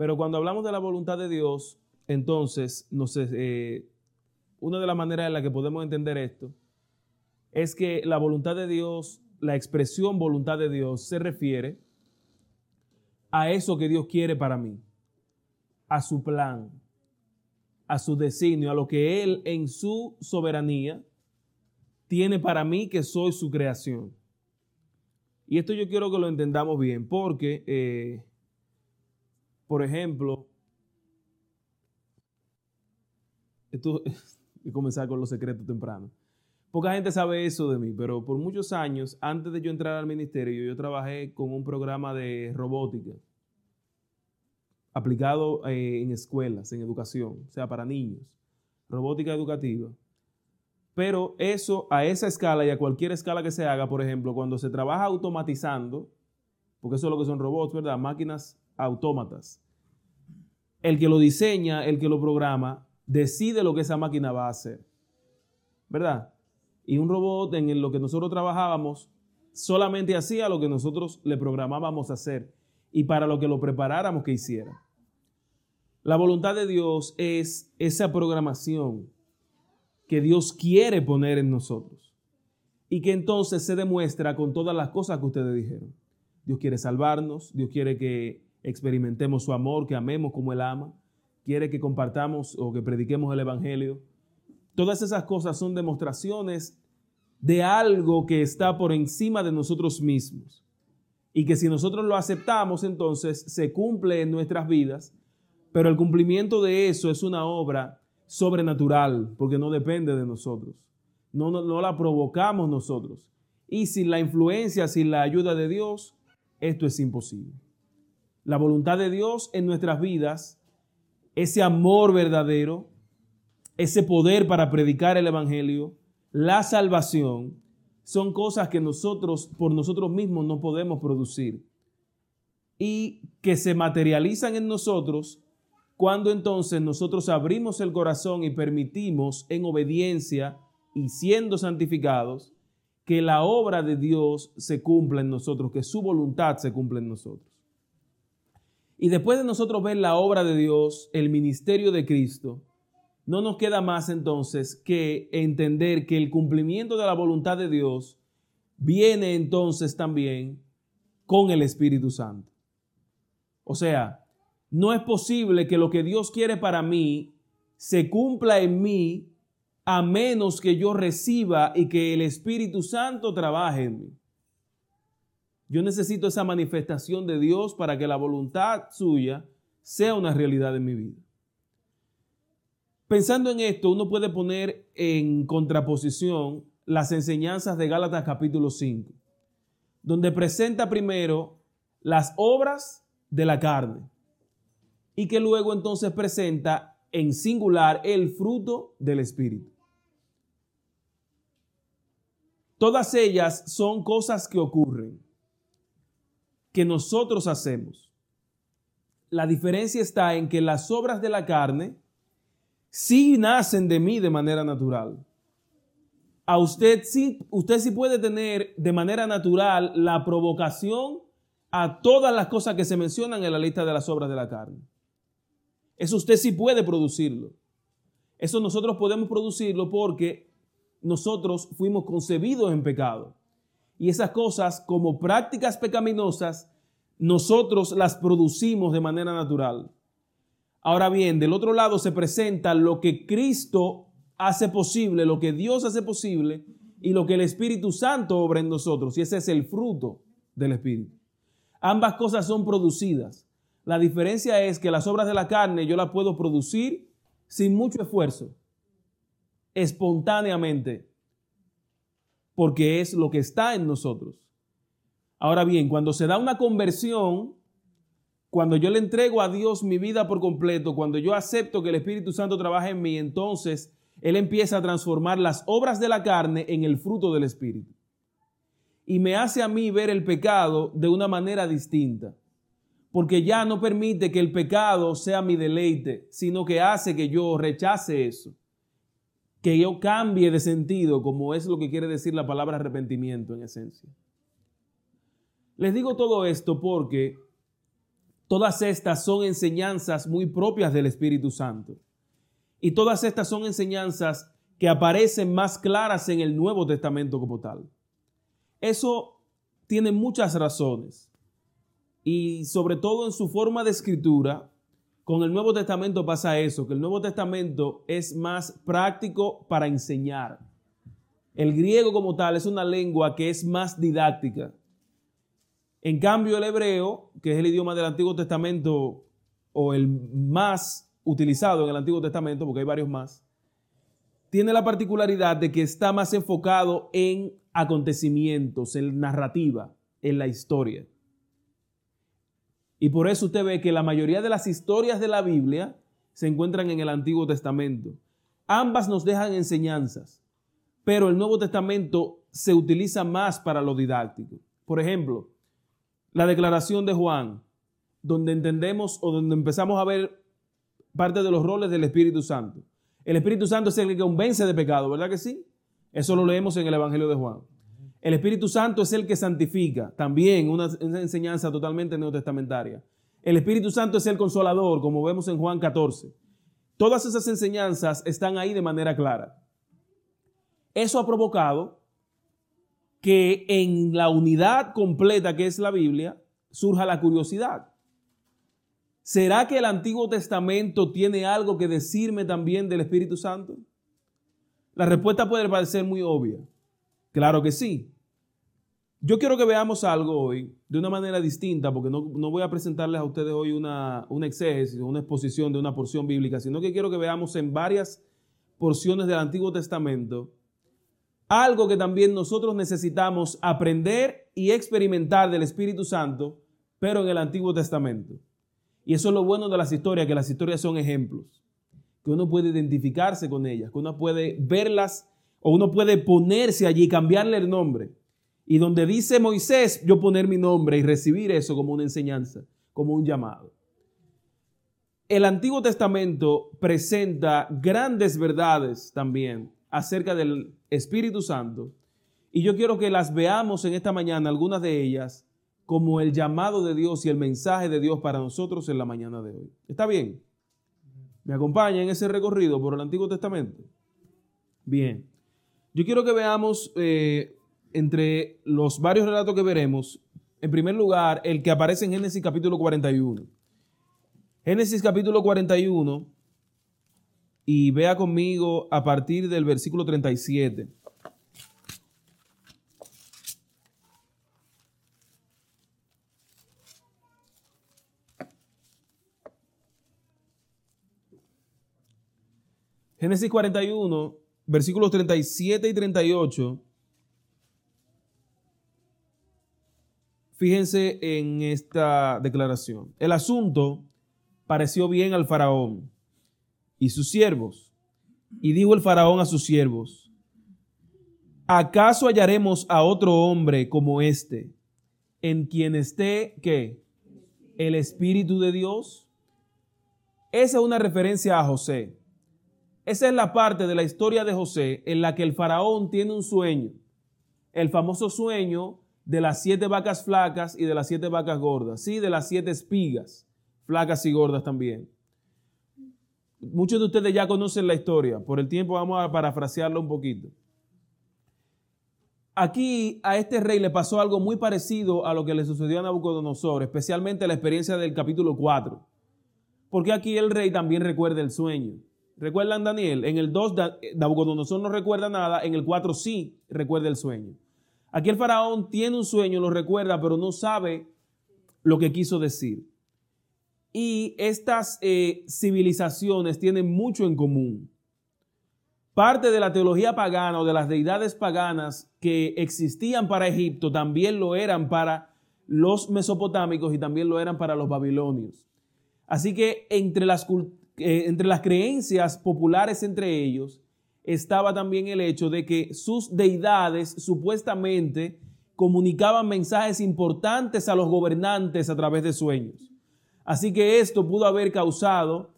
Pero cuando hablamos de la voluntad de Dios, entonces, eh, una de las maneras en las que podemos entender esto es que la voluntad de Dios, la expresión voluntad de Dios se refiere a eso que Dios quiere para mí, a su plan, a su designio, a lo que Él en su soberanía tiene para mí que soy su creación. Y esto yo quiero que lo entendamos bien, porque, eh, por ejemplo, esto, y comenzar con los secretos temprano. Poca gente sabe eso de mí, pero por muchos años, antes de yo entrar al ministerio, yo trabajé con un programa de robótica aplicado eh, en escuelas, en educación, o sea, para niños, robótica educativa. Pero eso a esa escala y a cualquier escala que se haga, por ejemplo, cuando se trabaja automatizando, porque eso es lo que son robots, ¿verdad? Máquinas autómatas. El que lo diseña, el que lo programa, decide lo que esa máquina va a hacer. ¿Verdad? Y un robot en lo que nosotros trabajábamos solamente hacía lo que nosotros le programábamos hacer y para lo que lo preparáramos que hiciera. La voluntad de Dios es esa programación que Dios quiere poner en nosotros y que entonces se demuestra con todas las cosas que ustedes dijeron. Dios quiere salvarnos, Dios quiere que experimentemos su amor, que amemos como Él ama, quiere que compartamos o que prediquemos el Evangelio. Todas esas cosas son demostraciones de algo que está por encima de nosotros mismos y que si nosotros lo aceptamos, entonces se cumple en nuestras vidas, pero el cumplimiento de eso es una obra sobrenatural, porque no depende de nosotros, no, no, la provocamos nosotros. Y sin la influencia, sin la ayuda de Dios, esto es imposible. La voluntad de Dios en nuestras vidas, ese amor verdadero, ese poder para predicar el Evangelio, la salvación, son cosas que nosotros por nosotros mismos no podemos producir y que se materializan en nosotros cuando entonces nosotros abrimos el corazón y permitimos en obediencia y siendo santificados que la obra de Dios se cumpla en nosotros, que su voluntad se cumpla en nosotros. Y después de nosotros ver la obra de Dios, el ministerio de Cristo, no nos queda más entonces que entender que el cumplimiento de la voluntad de Dios viene entonces también con el Espíritu Santo. O sea, no es posible que lo que Dios quiere para mí se cumpla en mí a menos que yo reciba y que el Espíritu Santo trabaje en mí. Yo necesito esa manifestación de Dios para que la voluntad suya sea una realidad en mi vida. Pensando en esto, uno puede poner en contraposición las enseñanzas de Gálatas capítulo 5, donde presenta primero las obras de la carne y que luego entonces presenta en singular el fruto del Espíritu. Todas ellas son cosas que ocurren, que nosotros hacemos. La diferencia está en que las obras de la carne sí nacen de mí de manera natural. A usted sí, usted sí puede tener de manera natural la provocación a todas las cosas que se mencionan en la lista de las obras de la carne. Eso usted sí puede producirlo. Eso nosotros podemos producirlo porque nosotros fuimos concebidos en pecado. Y esas cosas como prácticas pecaminosas, nosotros las producimos de manera natural. Ahora bien, del otro lado se presenta lo que Cristo hace posible, lo que Dios hace posible y lo que el Espíritu Santo obra en nosotros. Y ese es el fruto del Espíritu. Ambas cosas son producidas. La diferencia es que las obras de la carne yo las puedo producir sin mucho esfuerzo, espontáneamente, porque es lo que está en nosotros. Ahora bien, cuando se da una conversión, cuando yo le entrego a Dios mi vida por completo, cuando yo acepto que el Espíritu Santo trabaja en mí, entonces Él empieza a transformar las obras de la carne en el fruto del Espíritu. Y me hace a mí ver el pecado de una manera distinta. Porque ya no permite que el pecado sea mi deleite, sino que hace que yo rechace eso. Que yo cambie de sentido, como es lo que quiere decir la palabra arrepentimiento en esencia. Les digo todo esto porque Todas estas son enseñanzas muy propias del Espíritu Santo. Y todas estas son enseñanzas que aparecen más claras en el Nuevo Testamento como tal. Eso tiene muchas razones. Y sobre todo en su forma de escritura, con el Nuevo Testamento pasa eso, que el Nuevo Testamento es más práctico para enseñar. El griego como tal es una lengua que es más didáctica. En cambio, el hebreo, que es el idioma del Antiguo Testamento o el más utilizado en el Antiguo Testamento, porque hay varios más, tiene la particularidad de que está más enfocado en acontecimientos, en narrativa, en la historia. Y por eso usted ve que la mayoría de las historias de la Biblia se encuentran en el Antiguo Testamento. Ambas nos dejan enseñanzas, pero el Nuevo Testamento se utiliza más para lo didáctico. Por ejemplo, la declaración de Juan, donde entendemos o donde empezamos a ver parte de los roles del Espíritu Santo. El Espíritu Santo es el que convence de pecado, ¿verdad que sí? Eso lo leemos en el Evangelio de Juan. El Espíritu Santo es el que santifica, también una, enseñanza totalmente neotestamentaria. El Espíritu Santo es el consolador, como vemos en Juan 14. Todas esas enseñanzas están ahí de manera clara. Eso ha provocado que en la unidad completa que es la Biblia surja la curiosidad. ¿Será que el Antiguo Testamento tiene algo que decirme también del Espíritu Santo? La respuesta puede parecer muy obvia. Claro que sí. Yo quiero que veamos algo hoy de una manera distinta, porque no, voy a presentarles a ustedes hoy una, una exégesis, una exposición de una porción bíblica, sino que quiero que veamos en varias porciones del Antiguo Testamento algo que también nosotros necesitamos aprender y experimentar del Espíritu Santo, pero en el Antiguo Testamento. Y eso es lo bueno de las historias, que las historias son ejemplos, que uno puede identificarse con ellas, que uno puede verlas o uno puede ponerse allí, cambiarle el nombre. Y donde dice Moisés, yo poner mi nombre y recibir eso como una enseñanza, como un llamado. El Antiguo Testamento presenta grandes verdades también acerca del Espíritu Santo. Y yo quiero que las veamos en esta mañana, algunas de ellas, como el llamado de Dios y el mensaje de Dios para nosotros en la mañana de hoy. ¿Está bien? ¿Me acompaña en ese recorrido por el Antiguo Testamento? Bien. Yo quiero que veamos eh, entre los varios relatos que veremos, en primer lugar, el que aparece en Génesis capítulo 41. Génesis capítulo 41 y vea conmigo a partir del versículo 37. Génesis 41, versículos 37 y 38. Fíjense en esta declaración. El asunto pareció bien al faraón y sus siervos. Y dijo el faraón a sus siervos, ¿acaso hallaremos a otro hombre como este, en quien esté, ¿qué? El Espíritu de Dios. Esa es una referencia a José. Esa es la parte de la historia de José en la que el faraón tiene un sueño. El famoso sueño de las siete vacas flacas y de las siete vacas gordas. Sí, de las siete espigas, flacas y gordas también. Muchos de ustedes ya conocen la historia. Por el tiempo vamos a parafrasearlo un poquito. Aquí a este rey le pasó algo muy parecido a lo que le sucedió a Nabucodonosor, especialmente la experiencia del capítulo 4. Porque aquí el rey también recuerda el sueño. ¿Recuerdan Daniel? En el 2 Nabucodonosor no recuerda nada, en el 4 sí recuerda el sueño. Aquí el faraón tiene un sueño, lo recuerda, pero no sabe lo que quiso decir. Y estas eh, civilizaciones tienen mucho en común. Parte de la teología pagana o de las deidades paganas que existían para Egipto también lo eran para los mesopotámicos y también lo eran para los babilonios. Así que entre las, eh, entre las creencias populares entre ellos estaba también el hecho de que sus deidades supuestamente comunicaban mensajes importantes a los gobernantes a través de sueños. Así que esto pudo haber causado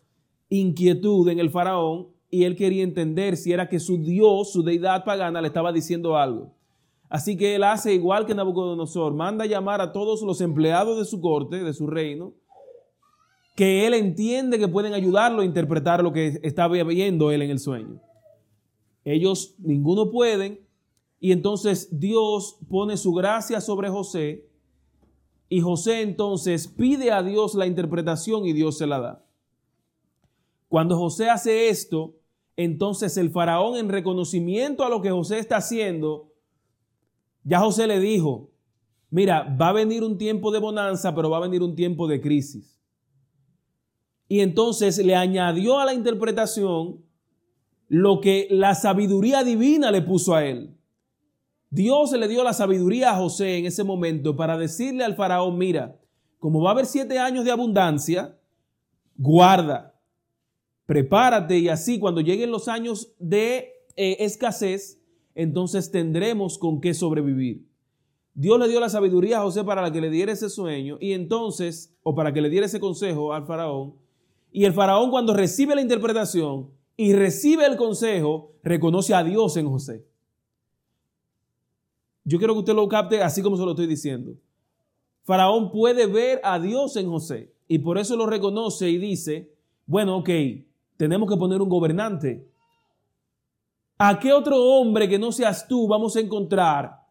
inquietud en el faraón y él quería entender si era que su Dios, su deidad pagana, le estaba diciendo algo. Así que él hace igual que Nabucodonosor, manda llamar a todos los empleados de su corte, de su reino, que él entiende que pueden ayudarlo a interpretar lo que estaba viendo él en el sueño. Ellos, ninguno pueden, y entonces Dios pone su gracia sobre José, y José entonces pide a Dios la interpretación y Dios se la da. Cuando José hace esto, entonces el faraón en reconocimiento a lo que José está haciendo, ya José le dijo, mira, va a venir un tiempo de bonanza, pero va a venir un tiempo de crisis. Y entonces le añadió a la interpretación lo que la sabiduría divina le puso a él. Dios le dio la sabiduría a José en ese momento para decirle al faraón, mira, como va a haber siete años de abundancia, guarda, prepárate y así cuando lleguen los años de eh, escasez, entonces tendremos con qué sobrevivir. Dios le dio la sabiduría a José para que le diera ese sueño y entonces, o para que le diera ese consejo al faraón. Y el faraón cuando recibe la interpretación y recibe el consejo, reconoce a Dios en José. Yo quiero que usted lo capte así como se lo estoy diciendo. Faraón puede ver a Dios en José y por eso lo reconoce y dice, bueno, ok, tenemos que poner un gobernante. ¿A qué otro hombre que no seas tú vamos a encontrar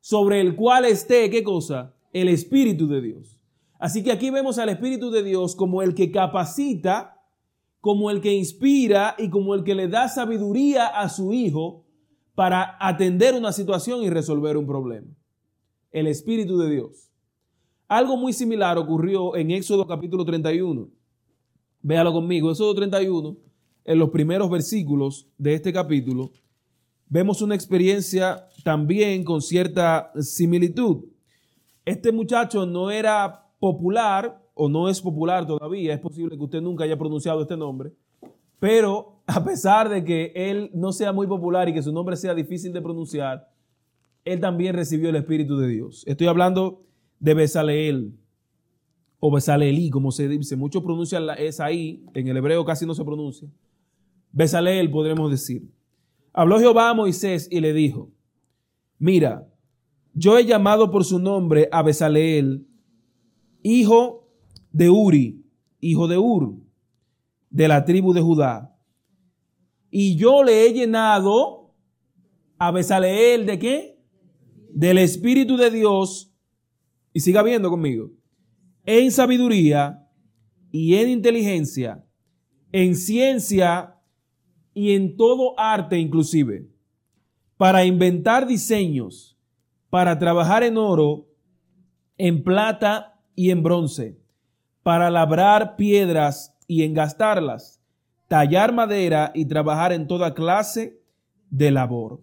sobre el cual esté, ¿qué cosa? El Espíritu de Dios. Así que aquí vemos al Espíritu de Dios como el que capacita, como el que inspira y como el que le da sabiduría a su Hijo para atender una situación y resolver un problema. El Espíritu de Dios. Algo muy similar ocurrió en Éxodo capítulo 31. Véalo conmigo, Éxodo 31, en los primeros versículos de este capítulo vemos una experiencia también con cierta similitud. Este muchacho no era popular o no es popular todavía, es posible que usted nunca haya pronunciado este nombre, pero a pesar de que él no sea muy popular y que su nombre sea difícil de pronunciar, él también recibió el Espíritu de Dios. Estoy hablando de Besaleel o Besalelí, como se dice. Muchos pronuncian la esa ahí, en el hebreo casi no se pronuncia. Besaleel podremos decir. Habló Jehová a Moisés y le dijo, mira, yo he llamado por su nombre a Besaleel, hijo de Uri, hijo de Ur, de la tribu de Judá. Y yo le he llenado a Besaleel de qué? Del Espíritu de Dios. Y siga viendo conmigo. En sabiduría y en inteligencia, en ciencia y en todo arte inclusive, para inventar diseños, para trabajar en oro, en plata y en bronce, para labrar piedras y engastarlas, tallar madera y trabajar en toda clase de labor.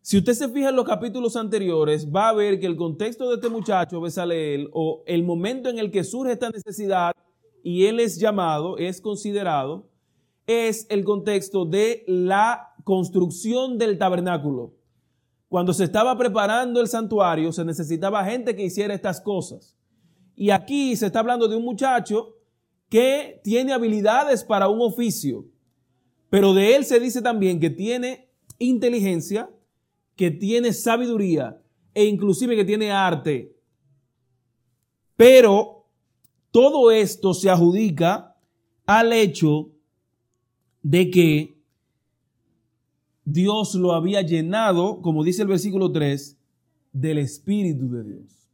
Si usted se fija en los capítulos anteriores, va a ver que el contexto de este muchacho, Besaleel, o el momento en el que surge esta necesidad y él es llamado, es considerado, es el contexto de la construcción del tabernáculo. Cuando se estaba preparando el santuario, se necesitaba gente que hiciera estas cosas. Y aquí se está hablando de un muchacho que tiene habilidades para un oficio, pero de él se dice también que tiene inteligencia, que tiene sabiduría e inclusive que tiene arte. Pero todo esto se adjudica al hecho de que Dios lo había llenado, como dice el versículo 3, del Espíritu de Dios.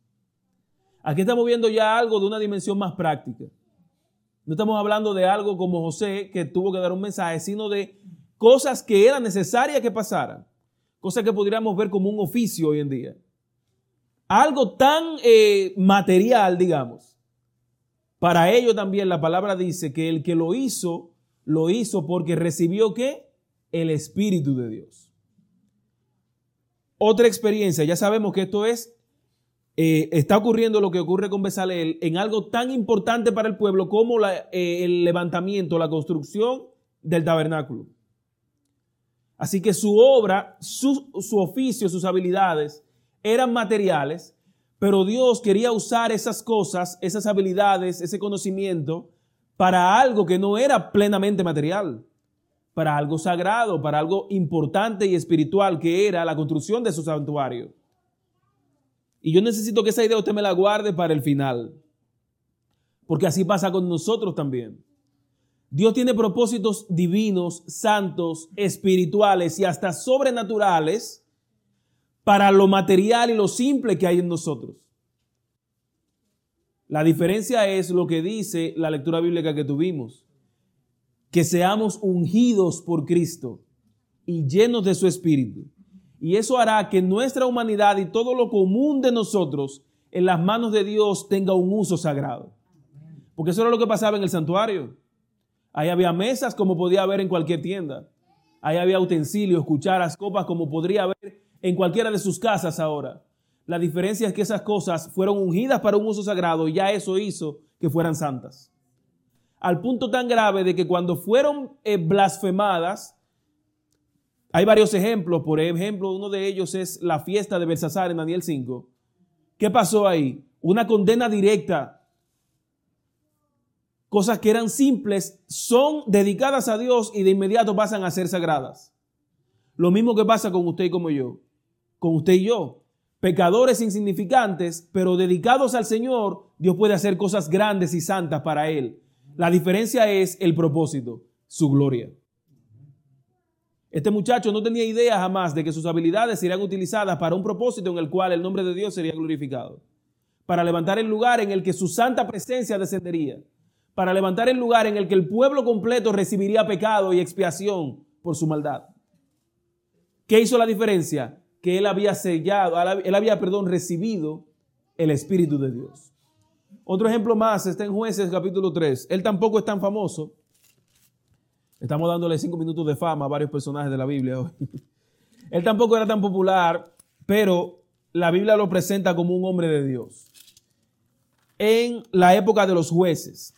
Aquí estamos viendo ya algo de una dimensión más práctica. No estamos hablando de algo como José que tuvo que dar un mensaje, sino de cosas que era necesaria que pasaran. Cosas que podríamos ver como un oficio hoy en día. Algo tan eh, material, digamos. Para ello también la palabra dice que el que lo hizo lo hizo porque recibió qué? El Espíritu de Dios. Otra experiencia, ya sabemos que esto es, eh, está ocurriendo lo que ocurre con Besaleel en algo tan importante para el pueblo como eh, el levantamiento, la construcción del tabernáculo. Así que su obra, su, su oficio, sus habilidades eran materiales, pero Dios quería usar esas cosas, esas habilidades, ese conocimiento para algo que no era plenamente material, para algo sagrado, para algo importante y espiritual que era la construcción de su santuario. Y yo necesito que esa idea usted me la guarde para el final. porque así pasa con nosotros también. Dios tiene propósitos divinos, santos, espirituales y hasta sobrenaturales para lo material y lo simple que hay en nosotros. La diferencia es lo que dice la lectura bíblica que tuvimos, que seamos ungidos por Cristo y llenos de su espíritu. Y eso hará que nuestra humanidad y todo lo común de nosotros en las manos de Dios tenga un uso sagrado. Porque eso era lo que pasaba en el santuario. Ahí había mesas como podía haber en cualquier tienda. Ahí había utensilios, cucharas, copas como podría haber en cualquiera de sus casas ahora. La diferencia es que esas cosas fueron ungidas para un uso sagrado y ya eso hizo que fueran santas. Al punto tan grave de que cuando fueron eh, blasfemadas, hay varios ejemplos, por ejemplo, uno de ellos es la fiesta de Belsasar en Daniel 5. ¿Qué pasó ahí? Una condena directa cosas que eran simples son dedicadas a Dios y de inmediato pasan a ser sagradas. Lo mismo que pasa con usted y como yo, con usted y yo. Pecadores insignificantes, pero dedicados al Señor, Dios puede hacer cosas grandes y santas para Él. La diferencia es el propósito, su gloria. Este muchacho no tenía idea jamás de que sus habilidades serían utilizadas para un propósito en el cual el nombre de Dios sería glorificado, para levantar el lugar en el que su santa presencia descendería para levantar el lugar en el que el pueblo completo recibiría pecado y expiación por su maldad. ¿Qué hizo la diferencia? Que él había sellado, él había, perdón, recibido el Espíritu de Dios. Otro ejemplo más está en Jueces capítulo 3. Él tampoco es tan famoso. Estamos dándole cinco minutos de fama a varios personajes de la Biblia hoy. Él tampoco era tan popular, pero la Biblia lo presenta como un hombre de Dios. En la época de los jueces,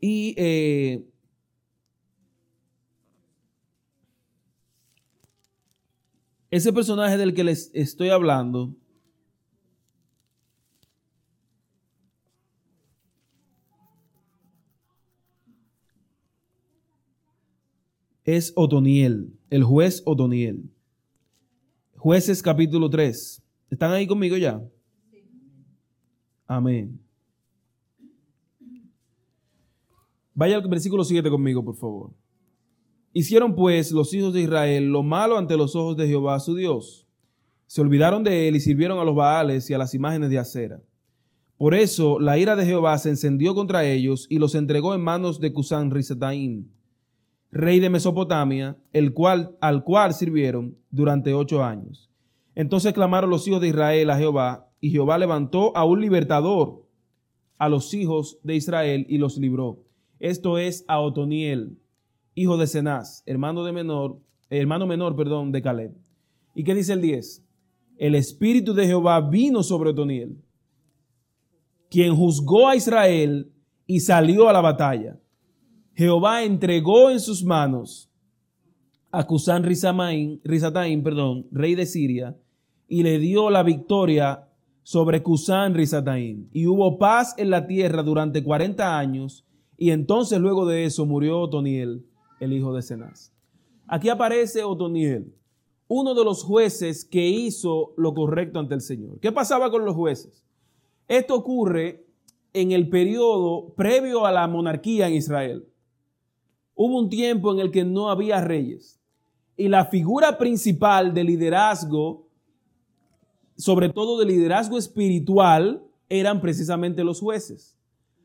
y eh, ese personaje del que les estoy hablando es Otoniel, el juez Otoniel. Jueces capítulo 3. ¿Están ahí conmigo ya? Amén. Vaya al versículo 7 conmigo, por favor. Hicieron pues los hijos de Israel lo malo ante los ojos de Jehová su Dios. Se olvidaron de él y sirvieron a los Baales y a las imágenes de acera. Por eso la ira de Jehová se encendió contra ellos y los entregó en manos de Cusán Risataim, rey de Mesopotamia, el cual, al cual sirvieron durante ocho años. Entonces clamaron los hijos de Israel a Jehová, y Jehová levantó a un libertador a los hijos de Israel y los libró esto es a Otoniel, hijo de Cenaz, hermano de menor, hermano menor, perdón, de Caleb. ¿Y qué dice el 10? El espíritu de Jehová vino sobre Otoniel, quien juzgó a Israel y salió a la batalla. Jehová entregó en sus manos a Cusán Rizataim, perdón, rey de Siria, y le dio la victoria sobre Cusán Rizataim. Y hubo paz en la tierra durante 40 años y entonces luego de eso murió Otoniel, el hijo de Cenaz. Aquí aparece Otoniel, uno de los jueces que hizo lo correcto ante el Señor. ¿Qué pasaba con los jueces? Esto ocurre en el periodo previo a la monarquía en Israel. Hubo un tiempo en el que no había reyes y la figura principal de liderazgo, sobre todo de liderazgo espiritual, eran precisamente los jueces.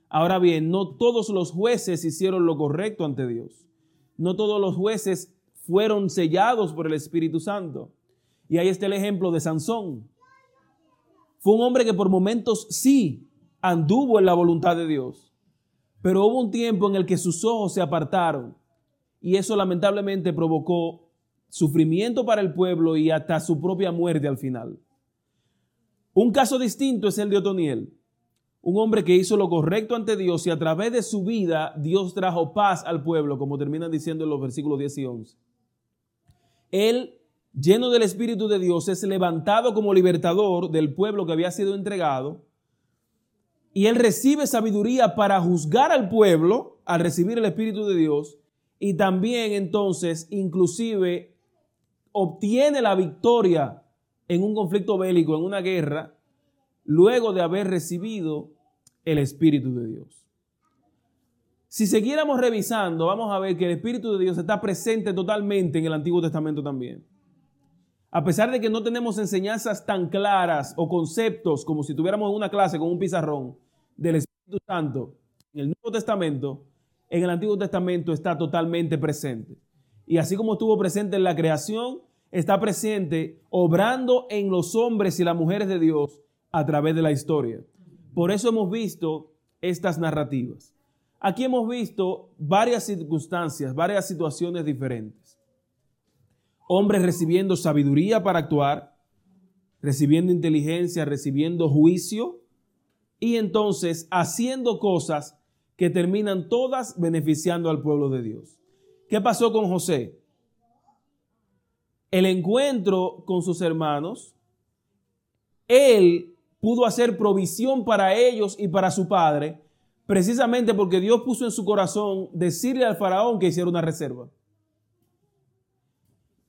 Ahora bien, no todos los jueces hicieron lo correcto ante Dios. No todos los jueces fueron sellados por el Espíritu Santo. Y ahí está el ejemplo de Sansón. Fue un hombre que por momentos sí anduvo en la voluntad de Dios, pero hubo un tiempo en el que sus ojos se apartaron y eso lamentablemente provocó sufrimiento para el pueblo y hasta su propia muerte al final. Un caso distinto es el de Otoniel un hombre que hizo lo correcto ante Dios y a través de su vida Dios trajo paz al pueblo, como terminan diciendo en los versículos 10 y 11. Él, lleno del Espíritu de Dios, es levantado como libertador del pueblo que había sido entregado y él recibe sabiduría para juzgar al pueblo al recibir el Espíritu de Dios y también entonces inclusive obtiene la victoria en un conflicto bélico, en una guerra, luego de haber recibido el Espíritu de Dios. Si siguiéramos revisando, vamos a ver que el Espíritu de Dios está presente totalmente en el Antiguo Testamento también. A pesar de que no tenemos enseñanzas tan claras o conceptos como si tuviéramos una clase con un pizarrón del Espíritu Santo en el Nuevo Testamento, en el Antiguo Testamento está totalmente presente. Y así como estuvo presente en la creación, está presente obrando en los hombres y las mujeres de Dios a través de la historia. Por eso hemos visto estas narrativas. Aquí hemos visto varias circunstancias, varias situaciones diferentes. Hombres recibiendo sabiduría para actuar, recibiendo inteligencia, recibiendo juicio y entonces haciendo cosas que terminan todas beneficiando al pueblo de Dios. ¿Qué pasó con José? El encuentro con sus hermanos, él pudo hacer provisión para ellos y para su padre, precisamente porque Dios puso en su corazón decirle al faraón que hiciera una reserva.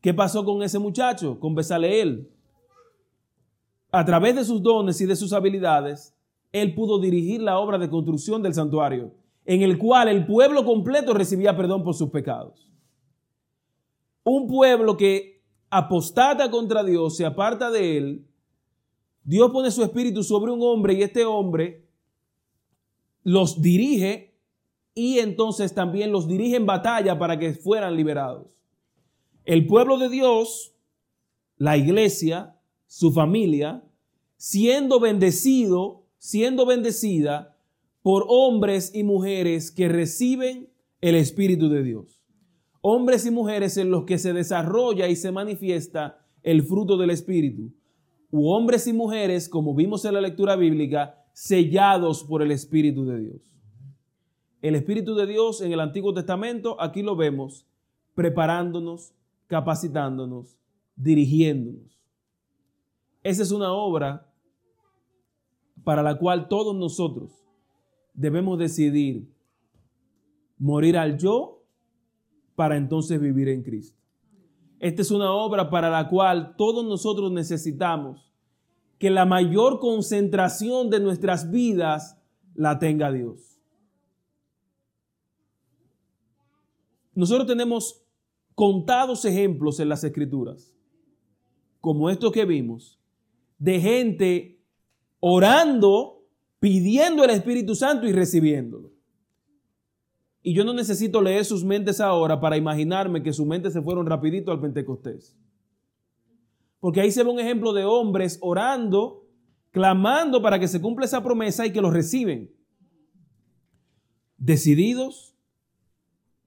¿Qué pasó con ese muchacho, con Besaleel? A través de sus dones y de sus habilidades, él pudo dirigir la obra de construcción del santuario, en el cual el pueblo completo recibía perdón por sus pecados. Un pueblo que apostata contra Dios, se aparta de él, Dios pone su espíritu sobre un hombre y este hombre los dirige y entonces también los dirige en batalla para que fueran liberados. El pueblo de Dios, la iglesia, su familia, siendo bendecido, siendo bendecida por hombres y mujeres que reciben el Espíritu de Dios. Hombres y mujeres en los que se desarrolla y se manifiesta el fruto del Espíritu. U hombres y mujeres, como vimos en la lectura bíblica, sellados por el Espíritu de Dios. El Espíritu de Dios en el Antiguo Testamento, aquí lo vemos, preparándonos, capacitándonos, dirigiéndonos. Esa es una obra para la cual todos nosotros debemos decidir morir al yo para entonces vivir en Cristo. Esta es una obra para la cual todos nosotros necesitamos que la mayor concentración de nuestras vidas la tenga Dios. Nosotros tenemos contados ejemplos en las escrituras, como estos que vimos, de gente orando, pidiendo el Espíritu Santo y recibiéndolo. Y yo no necesito leer sus mentes ahora para imaginarme que sus mentes se fueron rapidito al Pentecostés. Porque ahí se ve un ejemplo de hombres orando, clamando para que se cumpla esa promesa y que lo reciben. Decididos,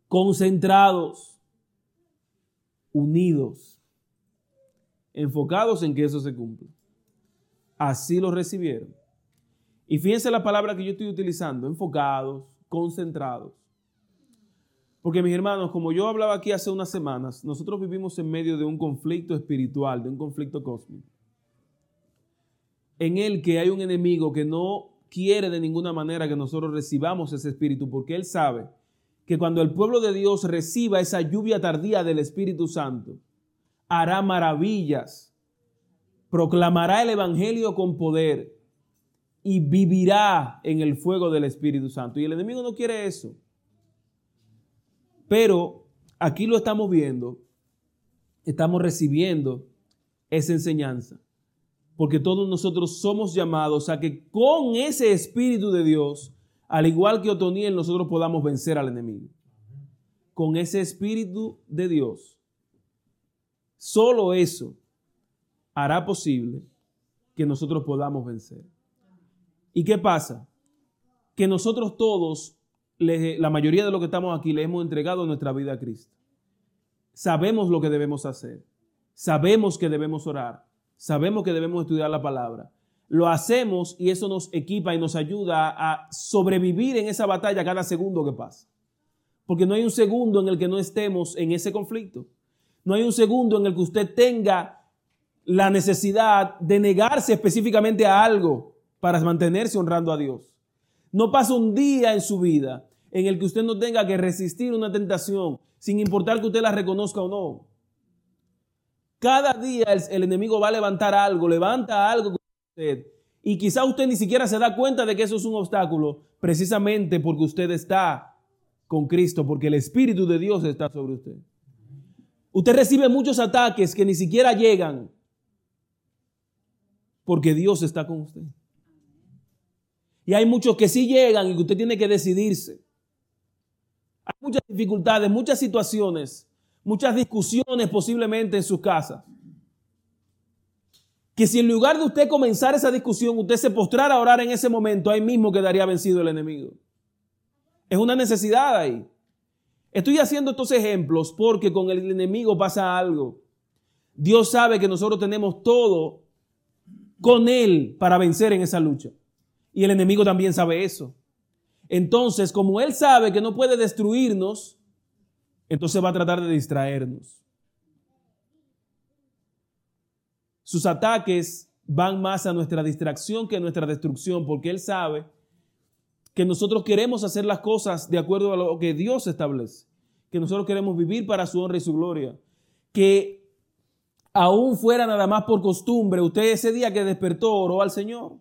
concentrados, unidos, enfocados en que eso se cumpla. Así lo recibieron. Y fíjense la palabra que yo estoy utilizando, enfocados, concentrados. Porque mis hermanos, como yo hablaba aquí hace unas semanas, nosotros vivimos en medio de un conflicto espiritual, de un conflicto cósmico, en el que hay un enemigo que no quiere de ninguna manera que nosotros recibamos ese espíritu, porque él sabe que cuando el pueblo de Dios reciba esa lluvia tardía del Espíritu Santo, hará maravillas, proclamará el Evangelio con poder y vivirá en el fuego del Espíritu Santo. Y el enemigo no quiere eso. Pero aquí lo estamos viendo, estamos recibiendo esa enseñanza, porque todos nosotros somos llamados a que con ese Espíritu de Dios, al igual que Otoniel, nosotros podamos vencer al enemigo. Con ese Espíritu de Dios, solo eso hará posible que nosotros podamos vencer. ¿Y qué pasa? Que nosotros todos la mayoría de los que estamos aquí le hemos entregado nuestra vida a Cristo. Sabemos lo que debemos hacer. Sabemos que debemos orar. Sabemos que debemos estudiar la palabra. Lo hacemos y eso nos equipa y nos ayuda a sobrevivir en esa batalla cada segundo que pasa. Porque no hay un segundo en el que no estemos en ese conflicto. No hay un segundo en el que usted tenga la necesidad de negarse específicamente a algo para mantenerse honrando a Dios. No pasa un día en su vida en el que usted no tenga que resistir una tentación, sin importar que usted la reconozca o no. Cada día el, enemigo va a levantar algo, levanta algo con usted Y quizá usted ni siquiera se da cuenta de que eso es un obstáculo, precisamente porque usted está con Cristo, porque el Espíritu de Dios está sobre usted. Usted recibe muchos ataques que ni siquiera llegan porque Dios está con usted. Y hay muchos que sí llegan y que usted tiene que decidirse. Hay muchas dificultades, muchas situaciones, muchas discusiones posiblemente en su casa. Que si en lugar de usted comenzar esa discusión, usted se postrara a orar en ese momento, ahí mismo quedaría vencido el enemigo. Es una necesidad ahí. Estoy haciendo estos ejemplos porque con el enemigo pasa algo. Dios sabe que nosotros tenemos todo con Él para vencer en esa lucha. Y el enemigo también sabe eso. Entonces, como Él sabe que no puede destruirnos, entonces va a tratar de distraernos. Sus ataques van más a nuestra distracción que a nuestra destrucción, porque Él sabe que nosotros queremos hacer las cosas de acuerdo a lo que Dios establece, que nosotros queremos vivir para su honra y su gloria, que aún fuera nada más por costumbre, usted ese día que despertó oró al Señor.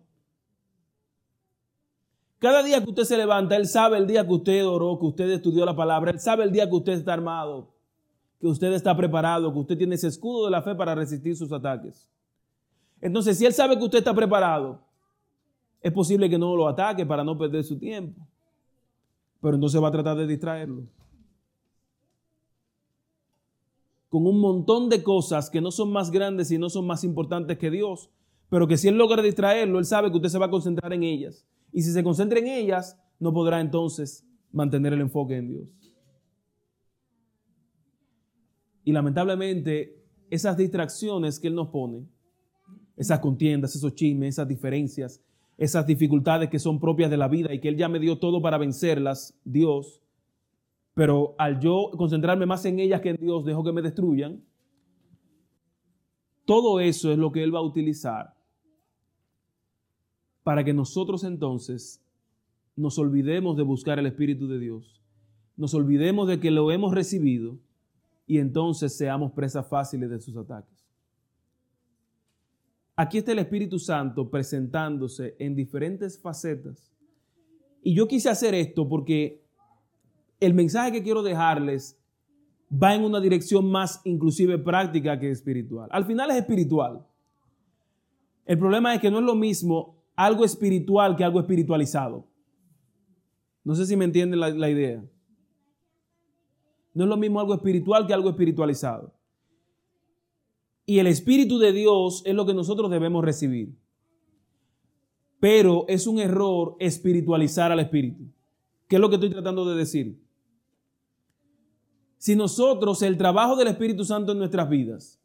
Cada día que usted se levanta, Él sabe el día que usted oró, que usted estudió la palabra, Él sabe el día que usted está armado, que usted está preparado, que usted tiene ese escudo de la fe para resistir sus ataques. Entonces, si Él sabe que usted está preparado, es posible que no lo ataque para no perder su tiempo. Pero entonces va a tratar de distraerlo. Con un montón de cosas que no son más grandes y no son más importantes que Dios. Pero que si Él logra distraerlo, Él sabe que usted se va a concentrar en ellas. Y si se concentra en ellas, no podrá entonces mantener el enfoque en Dios. Y lamentablemente, esas distracciones que Él nos pone, esas contiendas, esos chismes, esas diferencias, esas dificultades que son propias de la vida y que Él ya me dio todo para vencerlas, Dios, pero al yo concentrarme más en ellas que en Dios, dejo que me destruyan. Todo eso es lo que Él va a utilizar para que nosotros entonces nos olvidemos de buscar el Espíritu de Dios, nos olvidemos de que lo hemos recibido y entonces seamos presas fáciles de sus ataques. Aquí está el Espíritu Santo presentándose en diferentes facetas. Y yo quise hacer esto porque el mensaje que quiero dejarles va en una dirección más inclusive práctica que espiritual. Al final es espiritual. El problema es que no es lo mismo algo espiritual que algo espiritualizado. No sé si me entienden la, la idea. No es lo mismo algo espiritual que algo espiritualizado. Y el Espíritu de Dios es lo que nosotros debemos recibir. Pero es un error espiritualizar al Espíritu. ¿Qué es lo que estoy tratando de decir? Si nosotros, el trabajo del Espíritu Santo en nuestras vidas,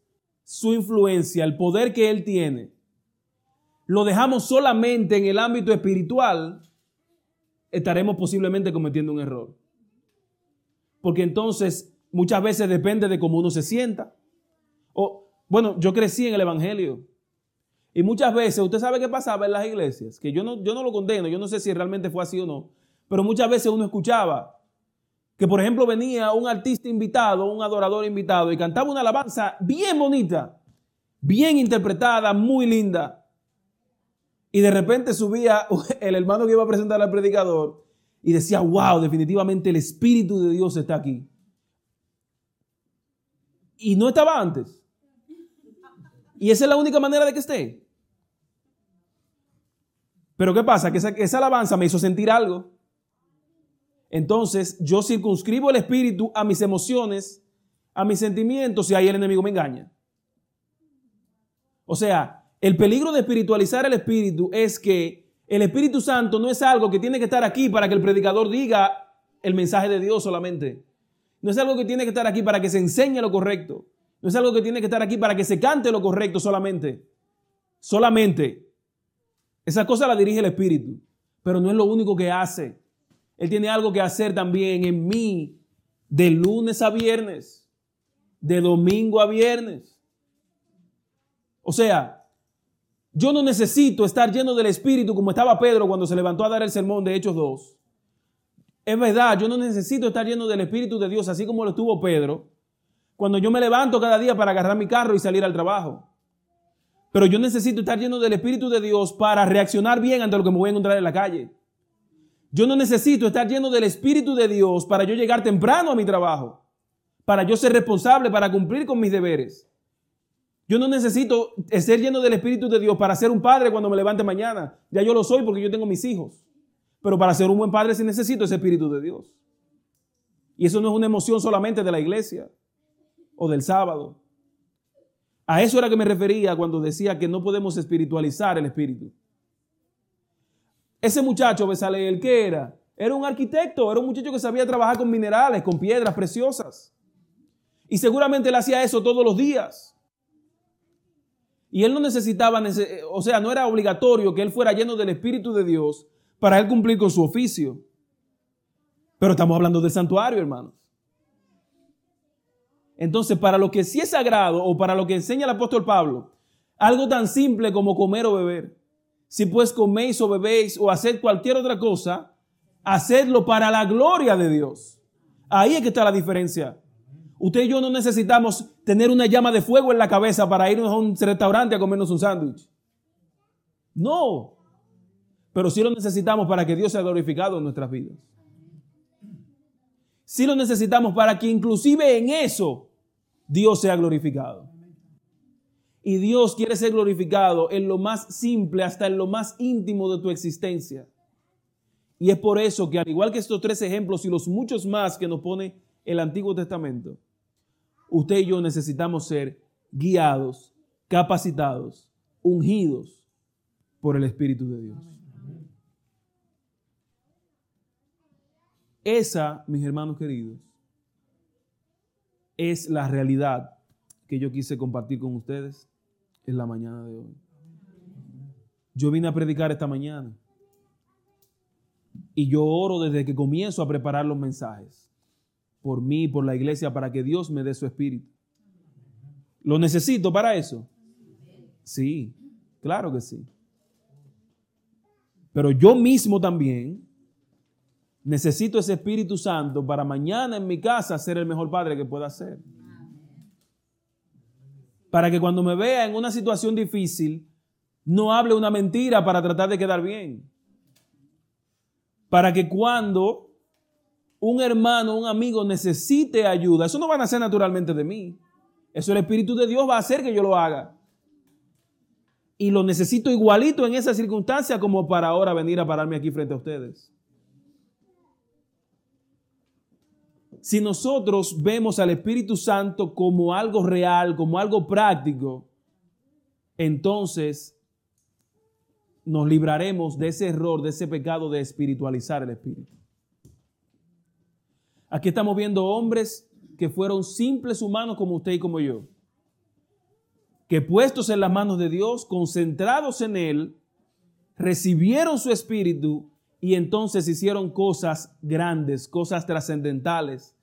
su influencia, el poder que Él tiene, lo dejamos solamente en el ámbito espiritual, estaremos posiblemente cometiendo un error. Porque entonces muchas veces depende de cómo uno se sienta. O bueno, yo crecí en el Evangelio. Y muchas veces, usted sabe qué pasaba en las iglesias, que yo no, yo no lo condeno, yo no sé si realmente fue así o no, pero muchas veces uno escuchaba que, por ejemplo, venía un artista invitado, un adorador invitado, y cantaba una alabanza bien bonita, bien interpretada, muy linda. Y de repente subía el hermano que iba a presentar al predicador y decía, wow, definitivamente el Espíritu de Dios está aquí. Y no estaba antes. Y esa es la única manera de que esté. Pero ¿qué pasa? Que esa, alabanza me hizo sentir algo. Entonces yo circunscribo el espíritu a mis emociones, a mis sentimientos y ahí el enemigo me engaña. O sea, el peligro de espiritualizar el espíritu es que el Espíritu Santo no es algo que tiene que estar aquí para que el predicador diga el mensaje de Dios solamente. No es algo que tiene que estar aquí para que se enseñe lo correcto. No es algo que tiene que estar aquí para que se cante lo correcto solamente. Solamente. Esa cosa la dirige el Espíritu. Pero no es lo único que hace. Él tiene algo que hacer también en mí de lunes a viernes. De domingo a viernes. O sea, yo no necesito estar lleno del Espíritu como estaba Pedro cuando se levantó a dar el sermón de Hechos 2. Es verdad, yo no necesito estar lleno del Espíritu de Dios así como lo estuvo Pedro cuando yo me levanto cada día para agarrar mi carro y salir al trabajo. Pero yo necesito estar lleno del Espíritu de Dios para reaccionar bien ante lo que me voy a encontrar en la calle. Yo no necesito estar lleno del Espíritu de Dios para yo llegar temprano a mi trabajo, para yo ser responsable, para cumplir con mis deberes. Yo no necesito ser lleno del Espíritu de Dios para ser un padre cuando me levante mañana. Ya yo lo soy porque yo tengo mis hijos. Pero para ser un buen padre sí necesito ese Espíritu de Dios. Y eso no es una emoción solamente de la iglesia o del sábado. A eso era que me refería cuando decía que no podemos espiritualizar el Espíritu. Ese muchacho, ¿el ¿qué era? Era un arquitecto, era un muchacho que sabía trabajar con minerales, con piedras preciosas. Y seguramente él hacía eso todos los días. Y él no necesitaba, o sea, no era obligatorio que él fuera lleno del Espíritu de Dios para él cumplir con su oficio. Pero estamos hablando del santuario, hermanos. Entonces, para lo que sí es sagrado o para lo que enseña el apóstol Pablo, algo tan simple como comer o beber, si pues coméis o bebéis o haced cualquier otra cosa, hacedlo para la gloria de Dios. Ahí es que está la diferencia. Usted y yo no necesitamos tener una llama de fuego en la cabeza para irnos a un restaurante a comernos un sándwich. No. Pero sí lo necesitamos para que Dios sea glorificado en nuestras vidas. Sí lo necesitamos para que inclusive en eso Dios sea glorificado. Y Dios quiere ser glorificado en lo más simple, hasta en lo más íntimo de tu existencia. Y es por eso que al igual que estos tres ejemplos y los muchos más que nos pone el Antiguo Testamento, usted y yo necesitamos ser guiados, capacitados, ungidos por el Espíritu de Dios. Esa, mis hermanos queridos, es la realidad que yo quise compartir con ustedes en la mañana de hoy. Yo vine a predicar esta mañana y yo oro desde que comienzo a preparar los mensajes por mí, por la iglesia, para que Dios me dé su espíritu. ¿Lo necesito para eso? Sí, claro que sí. Pero yo mismo también necesito ese Espíritu Santo para mañana en mi casa ser el mejor padre que pueda ser. Para que cuando me vea en una situación difícil, no hable una mentira para tratar de quedar bien. Para que cuando un hermano, un amigo necesite ayuda, eso no va a nacer naturalmente de mí. Eso el Espíritu de Dios va a hacer que yo lo haga. Y lo necesito igualito en esa circunstancia como para ahora venir a pararme aquí frente a ustedes. Si nosotros vemos al Espíritu Santo como algo real, como algo práctico, entonces nos libraremos de ese error, de ese pecado de espiritualizar el Espíritu. Aquí estamos viendo hombres que fueron simples humanos como usted y como yo, que puestos en las manos de Dios, concentrados en Él, recibieron su espíritu y entonces hicieron cosas grandes, cosas trascendentales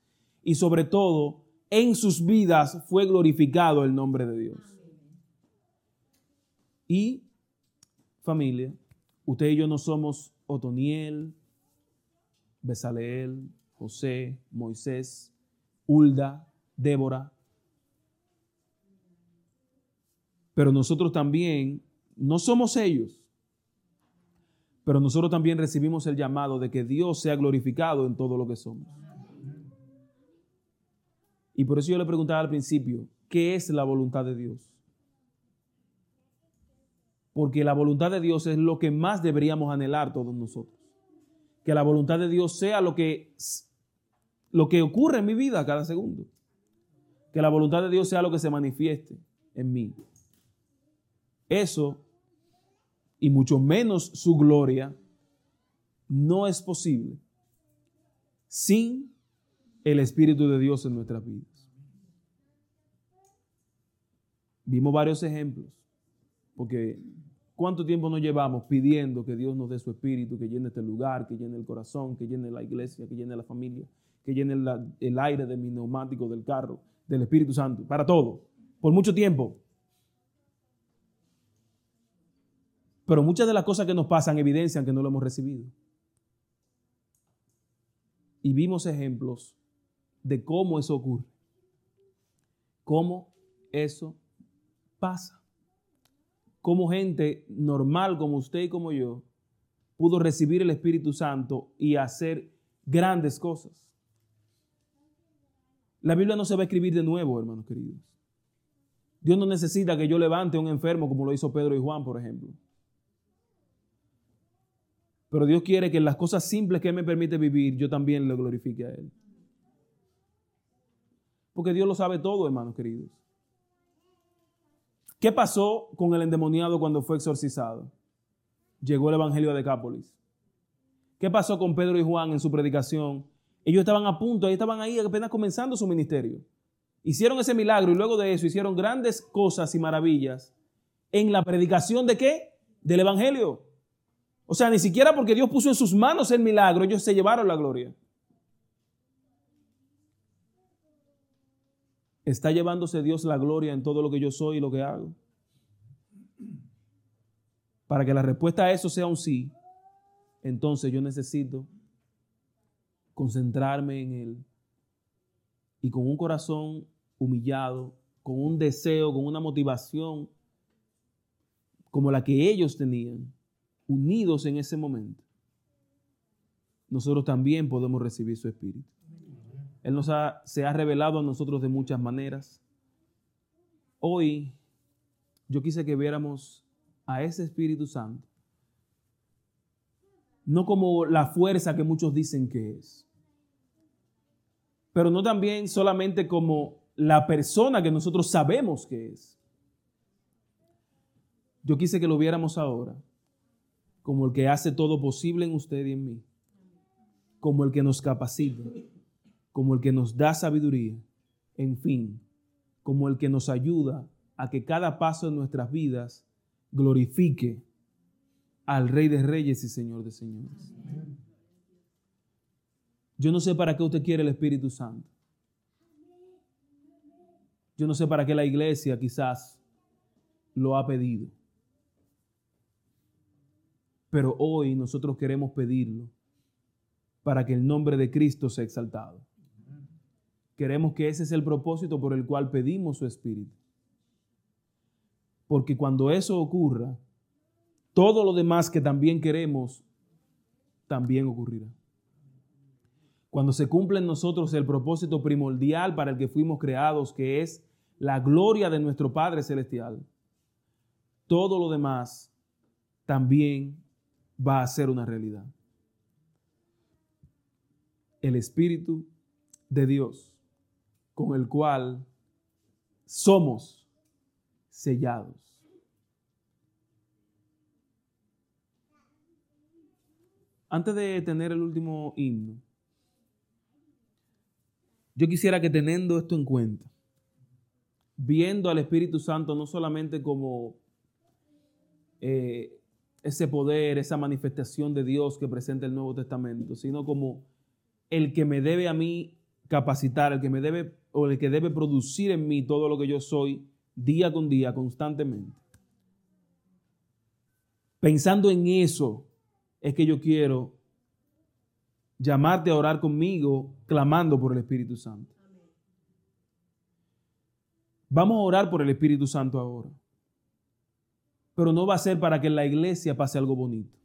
y sobre todo en sus vidas fue glorificado el nombre de Dios. Y familia, usted y yo no somos Otoniel, Besaleel, José, Moisés, Hulda, Débora. Pero nosotros también no somos ellos. Pero nosotros también recibimos el llamado de que Dios sea glorificado en todo lo que somos. Y por eso yo le preguntaba al principio, ¿qué es la voluntad de Dios? Porque la voluntad de Dios es lo que más deberíamos anhelar todos nosotros. Que la voluntad de Dios sea lo que lo que ocurre en mi vida cada segundo. Que la voluntad de Dios sea lo que se manifieste en mí. Eso, y mucho menos su gloria, no es posible sin el Espíritu de Dios en nuestras vidas. Vimos varios ejemplos, porque ¿cuánto tiempo nos llevamos pidiendo que Dios nos dé su Espíritu, que llene este lugar, que llene el corazón, que llene la iglesia, que llene la familia? que llene el, aire de mi neumático del carro, del Espíritu Santo, para todo, por mucho tiempo. Pero muchas de las cosas que nos pasan evidencian que no lo hemos recibido. Y vimos ejemplos de cómo eso ocurre. Cómo eso pasa. cómo gente normal como usted y como yo pudo recibir el Espíritu Santo y hacer grandes cosas. La Biblia no se va a escribir de nuevo, hermanos queridos. Dios no necesita que yo levante a un enfermo como lo hizo Pedro y Juan, por ejemplo. Pero Dios quiere que en las cosas simples que Él me permite vivir, yo también le glorifique a Él. Porque Dios lo sabe todo, hermanos queridos. ¿Qué pasó con el endemoniado cuando fue exorcizado? Llegó el Evangelio de Decápolis. ¿Qué pasó con Pedro y Juan en su predicación? Ellos estaban a punto, ellos estaban ahí apenas comenzando su ministerio. Hicieron ese milagro y luego de eso hicieron grandes cosas y maravillas en la predicación de qué? Del Evangelio. O sea, ni siquiera porque Dios puso en sus manos el milagro, ellos se llevaron la gloria. ¿Está llevándose Dios la gloria en todo lo que yo soy y lo que hago? Para que la respuesta a eso sea un sí, entonces yo necesito concentrarme en Él y con un corazón humillado, con un deseo, con una motivación como la que ellos tenían, unidos en ese momento, nosotros también podemos recibir su Espíritu. Él nos ha, se ha revelado a nosotros de muchas maneras. Hoy yo quise que viéramos a ese Espíritu Santo, no como la fuerza que muchos dicen que es, pero no también solamente como la persona que nosotros sabemos que es. Yo quise que lo viéramos ahora como el que hace todo posible en usted y en mí, como el que nos capacita, como el que nos da sabiduría, en fin, como el que nos ayuda a que cada paso de nuestras vidas glorifique al Rey de Reyes y Señor de Señores. Yo no sé para qué usted quiere el Espíritu Santo. Yo no sé para qué la iglesia quizás lo ha pedido. Pero hoy nosotros queremos pedirlo para que el nombre de Cristo sea exaltado. Queremos que ese es el propósito por el cual pedimos su Espíritu. Porque cuando eso ocurra, todo lo demás que también queremos, también ocurrirá. Cuando se cumple en nosotros el propósito primordial para el que fuimos creados, que es la gloria de nuestro Padre Celestial, todo lo demás también va a ser una realidad. El Espíritu de Dios con el cual somos sellados. Antes de tener el último himno, yo quisiera que teniendo esto en cuenta, viendo al Espíritu Santo no solamente como eh, ese poder, esa manifestación de Dios que presenta el Nuevo Testamento, sino como el que me debe a mí capacitar, el que me debe o el que debe producir en mí todo lo que yo soy día con día, constantemente. Pensando en eso, es que yo quiero llamarte a orar conmigo clamando por el Espíritu Santo. Vamos a orar por el Espíritu Santo ahora. Pero no va a ser para que en la iglesia pase algo bonito.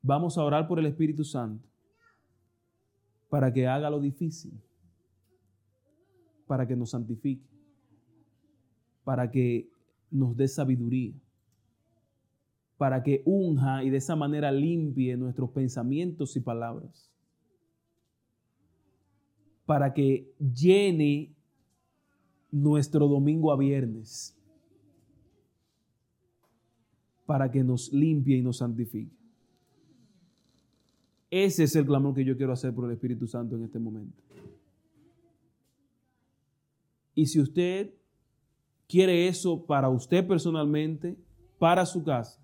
Vamos a orar por el Espíritu Santo para que haga lo difícil, para que nos santifique, para que nos dé sabiduría, para que unja y de esa manera limpie nuestros pensamientos y palabras, para que llene nuestro domingo a viernes, para que nos limpie y nos santifique. Ese es el clamor que yo quiero hacer por el Espíritu Santo en este momento. Y si usted quiere eso para usted personalmente, para su casa,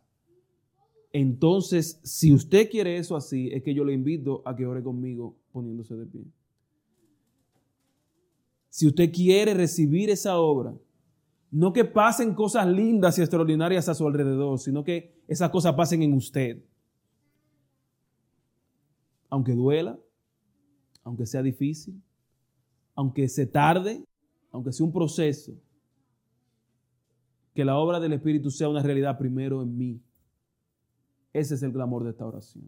entonces, si usted quiere eso así, es que yo le invito a que ore conmigo poniéndose de pie. Si usted quiere recibir esa obra, no que pasen cosas lindas y extraordinarias a su alrededor, sino que esas cosas pasen en usted. Aunque duela, aunque sea difícil, aunque se tarde, aunque sea un proceso, que la obra del Espíritu sea una realidad primero en mí. Ese es el clamor de esta oración.